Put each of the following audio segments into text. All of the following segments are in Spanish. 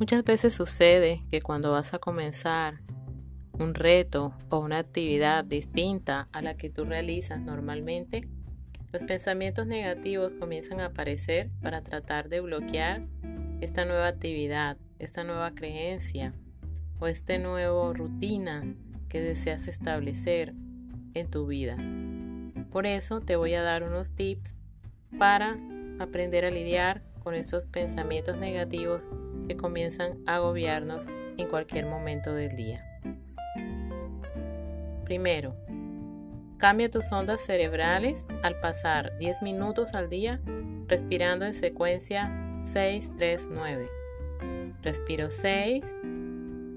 Muchas veces sucede que cuando vas a comenzar un reto o una actividad distinta a la que tú realizas normalmente, los pensamientos negativos comienzan a aparecer para tratar de bloquear esta nueva actividad, esta nueva creencia o esta nueva rutina que deseas establecer en tu vida. Por eso te voy a dar unos tips para aprender a lidiar con esos pensamientos negativos que comienzan a agobiarnos en cualquier momento del día. Primero, cambia tus ondas cerebrales al pasar 10 minutos al día respirando en secuencia 6, 3, 9. Respiro 6,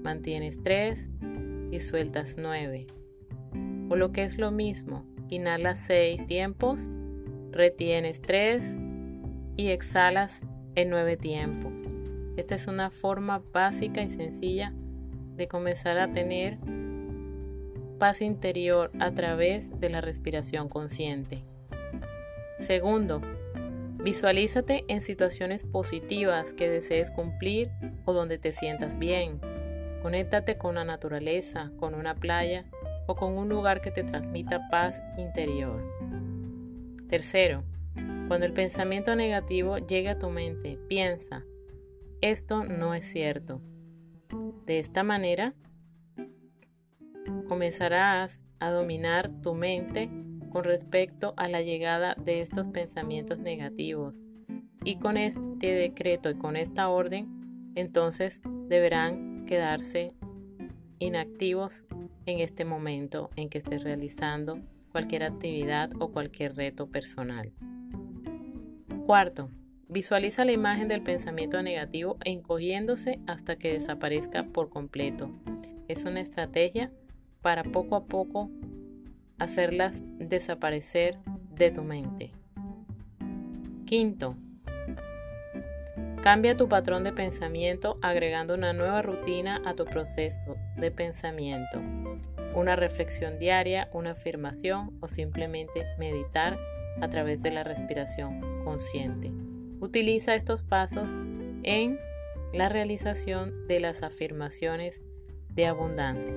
mantienes 3 y sueltas 9. O lo que es lo mismo, inhalas 6 tiempos, retienes 3 y exhalas en 9 tiempos. Esta es una forma básica y sencilla de comenzar a tener paz interior a través de la respiración consciente. Segundo, visualízate en situaciones positivas que desees cumplir o donde te sientas bien. Conéctate con la naturaleza, con una playa o con un lugar que te transmita paz interior. Tercero, cuando el pensamiento negativo llegue a tu mente, piensa, esto no es cierto. De esta manera, comenzarás a dominar tu mente con respecto a la llegada de estos pensamientos negativos. Y con este decreto y con esta orden, entonces deberán quedarse inactivos en este momento en que estés realizando cualquier actividad o cualquier reto personal. Cuarto, visualiza la imagen del pensamiento negativo encogiéndose hasta que desaparezca por completo. Es una estrategia para poco a poco hacerlas desaparecer de tu mente. Quinto, cambia tu patrón de pensamiento agregando una nueva rutina a tu proceso de pensamiento. Una reflexión diaria, una afirmación o simplemente meditar a través de la respiración consciente. Utiliza estos pasos en la realización de las afirmaciones de abundancia.